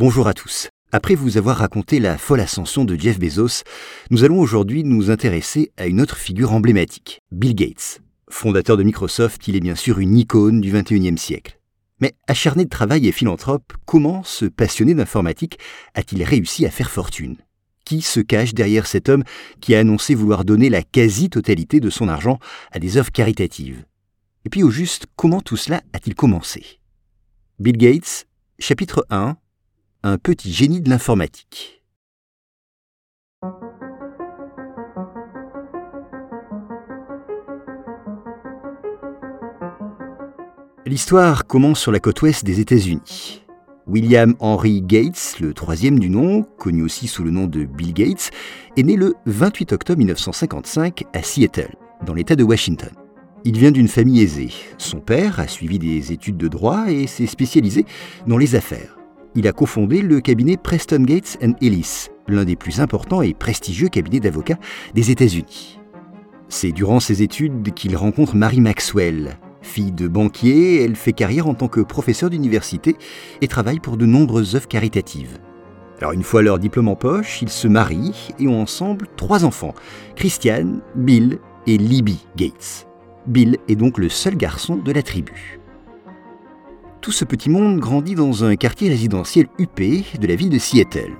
Bonjour à tous. Après vous avoir raconté la folle ascension de Jeff Bezos, nous allons aujourd'hui nous intéresser à une autre figure emblématique, Bill Gates. Fondateur de Microsoft, il est bien sûr une icône du 21e siècle. Mais acharné de travail et philanthrope, comment ce passionné d'informatique a-t-il réussi à faire fortune? Qui se cache derrière cet homme qui a annoncé vouloir donner la quasi-totalité de son argent à des œuvres caritatives? Et puis au juste, comment tout cela a-t-il commencé? Bill Gates, chapitre 1 un petit génie de l'informatique. L'histoire commence sur la côte ouest des États-Unis. William Henry Gates, le troisième du nom, connu aussi sous le nom de Bill Gates, est né le 28 octobre 1955 à Seattle, dans l'État de Washington. Il vient d'une famille aisée. Son père a suivi des études de droit et s'est spécialisé dans les affaires il a cofondé le cabinet Preston Gates Ellis, l'un des plus importants et prestigieux cabinets d'avocats des États-Unis. C'est durant ses études qu'il rencontre Mary Maxwell. Fille de banquier, elle fait carrière en tant que professeur d'université et travaille pour de nombreuses œuvres caritatives. Alors une fois leur diplôme en poche, ils se marient et ont ensemble trois enfants, Christiane, Bill et Libby Gates. Bill est donc le seul garçon de la tribu. Tout ce petit monde grandit dans un quartier résidentiel huppé de la ville de Seattle.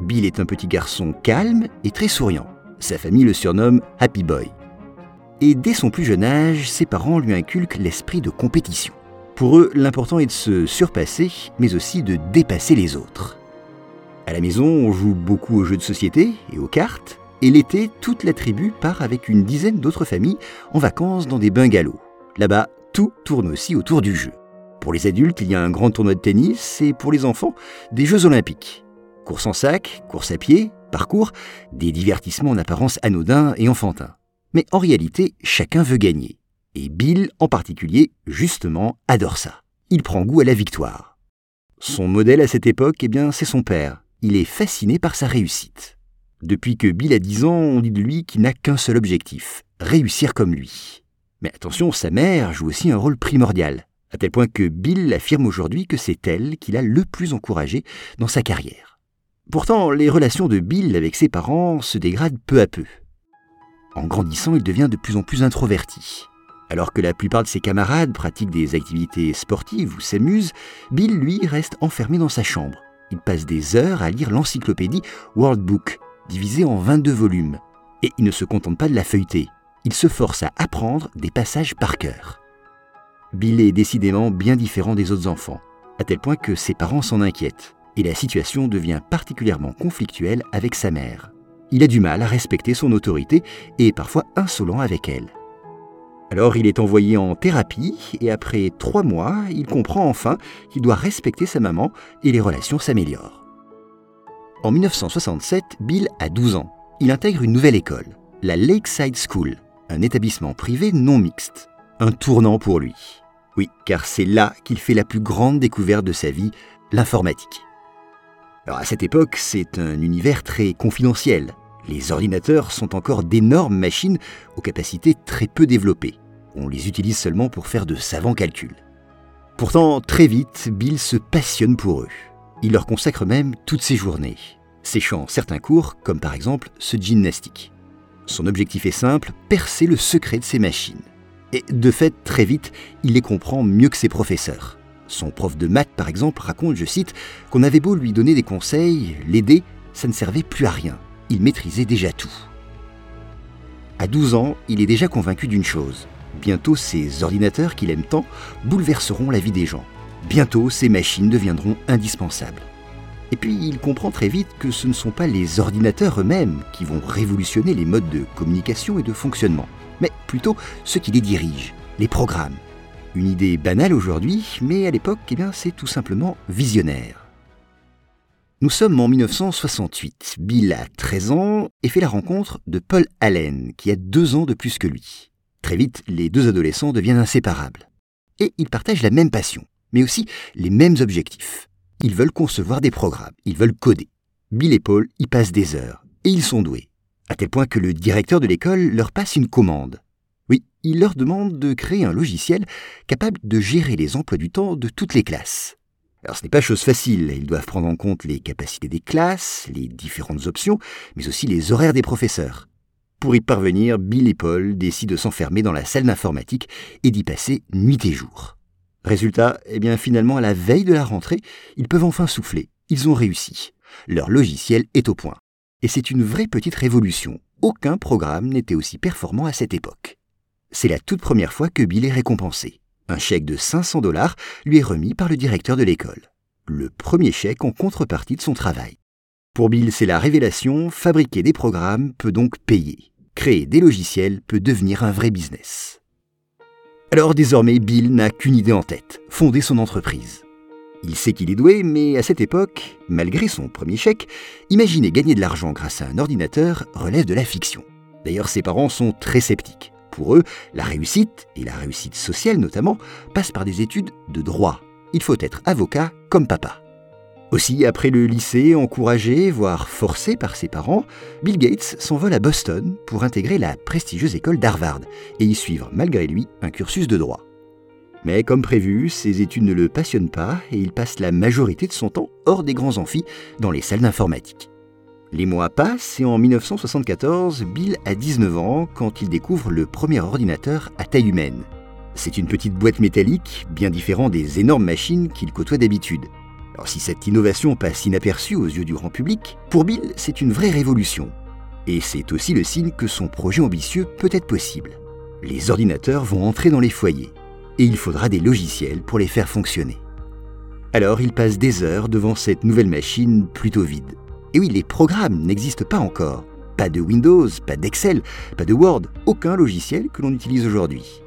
Bill est un petit garçon calme et très souriant. Sa famille le surnomme Happy Boy. Et dès son plus jeune âge, ses parents lui inculquent l'esprit de compétition. Pour eux, l'important est de se surpasser, mais aussi de dépasser les autres. À la maison, on joue beaucoup aux jeux de société et aux cartes, et l'été, toute la tribu part avec une dizaine d'autres familles en vacances dans des bungalows. Là-bas, tout tourne aussi autour du jeu. Pour les adultes, il y a un grand tournoi de tennis et pour les enfants, des Jeux olympiques. Course en sac, course à pied, parcours, des divertissements en apparence anodins et enfantins. Mais en réalité, chacun veut gagner. Et Bill, en particulier, justement, adore ça. Il prend goût à la victoire. Son modèle à cette époque, eh bien, c'est son père. Il est fasciné par sa réussite. Depuis que Bill a 10 ans, on dit de lui qu'il n'a qu'un seul objectif, réussir comme lui. Mais attention, sa mère joue aussi un rôle primordial à tel point que Bill affirme aujourd'hui que c'est elle qui l'a le plus encouragé dans sa carrière. Pourtant, les relations de Bill avec ses parents se dégradent peu à peu. En grandissant, il devient de plus en plus introverti. Alors que la plupart de ses camarades pratiquent des activités sportives ou s'amusent, Bill, lui, reste enfermé dans sa chambre. Il passe des heures à lire l'encyclopédie World Book, divisée en 22 volumes. Et il ne se contente pas de la feuilleter. Il se force à apprendre des passages par cœur. Bill est décidément bien différent des autres enfants, à tel point que ses parents s'en inquiètent, et la situation devient particulièrement conflictuelle avec sa mère. Il a du mal à respecter son autorité et est parfois insolent avec elle. Alors il est envoyé en thérapie et après trois mois, il comprend enfin qu'il doit respecter sa maman et les relations s'améliorent. En 1967, Bill a 12 ans. Il intègre une nouvelle école, la Lakeside School, un établissement privé non mixte. Un tournant pour lui. Oui, car c'est là qu'il fait la plus grande découverte de sa vie, l'informatique. Alors à cette époque, c'est un univers très confidentiel. Les ordinateurs sont encore d'énormes machines aux capacités très peu développées. On les utilise seulement pour faire de savants calculs. Pourtant, très vite, Bill se passionne pour eux. Il leur consacre même toutes ses journées, séchant certains cours, comme par exemple ce gymnastique. Son objectif est simple, percer le secret de ces machines. Et de fait, très vite, il les comprend mieux que ses professeurs. Son prof de maths, par exemple, raconte, je cite, qu'on avait beau lui donner des conseils, l'aider, ça ne servait plus à rien. Il maîtrisait déjà tout. À 12 ans, il est déjà convaincu d'une chose. Bientôt, ces ordinateurs qu'il aime tant bouleverseront la vie des gens. Bientôt, ces machines deviendront indispensables. Et puis, il comprend très vite que ce ne sont pas les ordinateurs eux-mêmes qui vont révolutionner les modes de communication et de fonctionnement mais plutôt ceux qui les dirigent, les programmes. Une idée banale aujourd'hui, mais à l'époque, eh c'est tout simplement visionnaire. Nous sommes en 1968. Bill a 13 ans et fait la rencontre de Paul Allen, qui a deux ans de plus que lui. Très vite, les deux adolescents deviennent inséparables. Et ils partagent la même passion, mais aussi les mêmes objectifs. Ils veulent concevoir des programmes, ils veulent coder. Bill et Paul y passent des heures, et ils sont doués à tel point que le directeur de l'école leur passe une commande. Oui, il leur demande de créer un logiciel capable de gérer les emplois du temps de toutes les classes. Alors ce n'est pas chose facile, ils doivent prendre en compte les capacités des classes, les différentes options, mais aussi les horaires des professeurs. Pour y parvenir, Bill et Paul décident de s'enfermer dans la salle d'informatique et d'y passer nuit et jour. Résultat, eh bien finalement à la veille de la rentrée, ils peuvent enfin souffler. Ils ont réussi. Leur logiciel est au point. Et c'est une vraie petite révolution. Aucun programme n'était aussi performant à cette époque. C'est la toute première fois que Bill est récompensé. Un chèque de 500 dollars lui est remis par le directeur de l'école. Le premier chèque en contrepartie de son travail. Pour Bill, c'est la révélation, fabriquer des programmes peut donc payer. Créer des logiciels peut devenir un vrai business. Alors désormais, Bill n'a qu'une idée en tête, fonder son entreprise. Il sait qu'il est doué, mais à cette époque, malgré son premier chèque, imaginer gagner de l'argent grâce à un ordinateur relève de la fiction. D'ailleurs, ses parents sont très sceptiques. Pour eux, la réussite, et la réussite sociale notamment, passe par des études de droit. Il faut être avocat comme papa. Aussi, après le lycée, encouragé, voire forcé par ses parents, Bill Gates s'envole à Boston pour intégrer la prestigieuse école d'Harvard et y suivre, malgré lui, un cursus de droit. Mais comme prévu, ses études ne le passionnent pas et il passe la majorité de son temps hors des grands amphis, dans les salles d'informatique. Les mois passent et en 1974, Bill a 19 ans quand il découvre le premier ordinateur à taille humaine. C'est une petite boîte métallique, bien différente des énormes machines qu'il côtoie d'habitude. Alors si cette innovation passe inaperçue aux yeux du grand public, pour Bill, c'est une vraie révolution. Et c'est aussi le signe que son projet ambitieux peut être possible. Les ordinateurs vont entrer dans les foyers, et il faudra des logiciels pour les faire fonctionner. Alors il passe des heures devant cette nouvelle machine plutôt vide. Et oui, les programmes n'existent pas encore. Pas de Windows, pas d'Excel, pas de Word, aucun logiciel que l'on utilise aujourd'hui.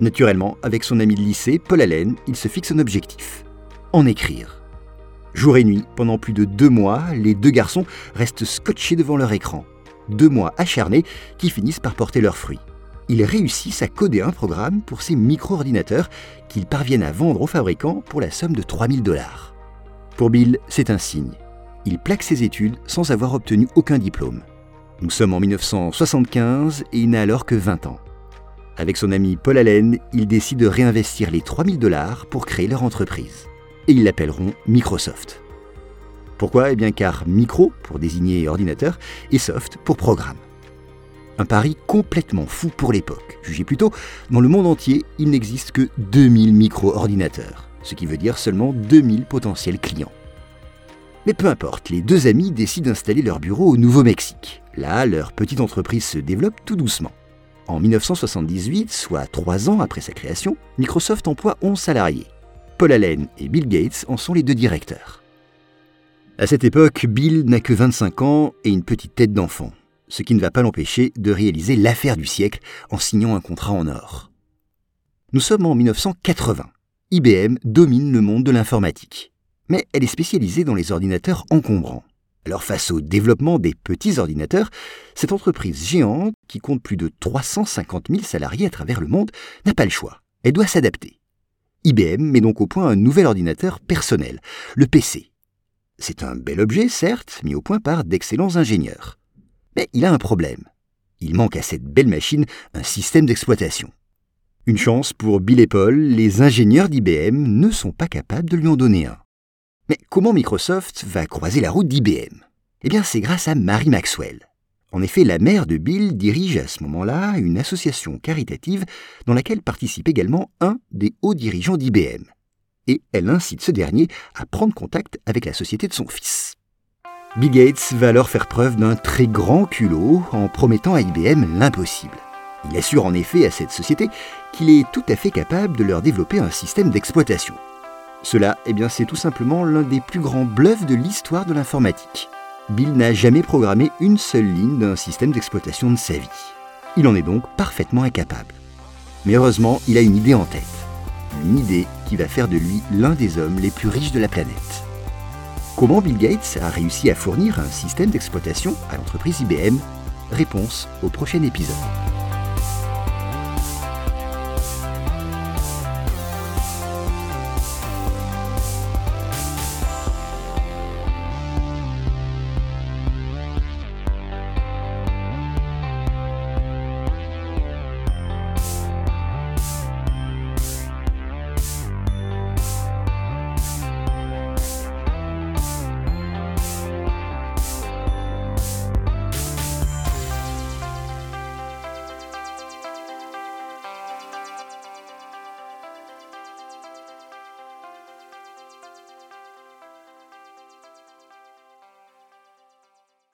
Naturellement, avec son ami de lycée, Paul Allen, il se fixe un objectif. En écrire. Jour et nuit, pendant plus de deux mois, les deux garçons restent scotchés devant leur écran. Deux mois acharnés qui finissent par porter leurs fruits. Ils réussissent à coder un programme pour ces micro-ordinateurs qu'ils parviennent à vendre aux fabricants pour la somme de 3000 dollars. Pour Bill, c'est un signe il plaque ses études sans avoir obtenu aucun diplôme. Nous sommes en 1975 et il n'a alors que 20 ans. Avec son ami Paul Allen, ils décident de réinvestir les 3000 dollars pour créer leur entreprise. Et ils l'appelleront Microsoft. Pourquoi? Eh bien car micro pour désigner ordinateur et soft pour programme. Un pari complètement fou pour l'époque. Jugez plutôt, dans le monde entier, il n'existe que 2000 micro-ordinateurs, ce qui veut dire seulement 2000 potentiels clients. Mais peu importe, les deux amis décident d'installer leur bureau au Nouveau-Mexique. Là, leur petite entreprise se développe tout doucement. En 1978, soit trois ans après sa création, Microsoft emploie 11 salariés. Paul Allen et Bill Gates en sont les deux directeurs. À cette époque, Bill n'a que 25 ans et une petite tête d'enfant, ce qui ne va pas l'empêcher de réaliser l'affaire du siècle en signant un contrat en or. Nous sommes en 1980. IBM domine le monde de l'informatique mais elle est spécialisée dans les ordinateurs encombrants. Alors face au développement des petits ordinateurs, cette entreprise géante, qui compte plus de 350 000 salariés à travers le monde, n'a pas le choix. Elle doit s'adapter. IBM met donc au point un nouvel ordinateur personnel, le PC. C'est un bel objet, certes, mis au point par d'excellents ingénieurs. Mais il a un problème. Il manque à cette belle machine un système d'exploitation. Une chance pour Bill et Paul, les ingénieurs d'IBM ne sont pas capables de lui en donner un. Mais comment Microsoft va croiser la route d'IBM Eh bien, c'est grâce à Mary Maxwell. En effet, la mère de Bill dirige à ce moment-là une association caritative dans laquelle participe également un des hauts dirigeants d'IBM. Et elle incite ce dernier à prendre contact avec la société de son fils. Bill Gates va alors faire preuve d'un très grand culot en promettant à IBM l'impossible. Il assure en effet à cette société qu'il est tout à fait capable de leur développer un système d'exploitation. Cela, eh bien, c'est tout simplement l'un des plus grands bluffs de l'histoire de l'informatique. Bill n'a jamais programmé une seule ligne d'un système d'exploitation de sa vie. Il en est donc parfaitement incapable. Mais heureusement, il a une idée en tête. Une idée qui va faire de lui l'un des hommes les plus riches de la planète. Comment Bill Gates a réussi à fournir un système d'exploitation à l'entreprise IBM Réponse au prochain épisode.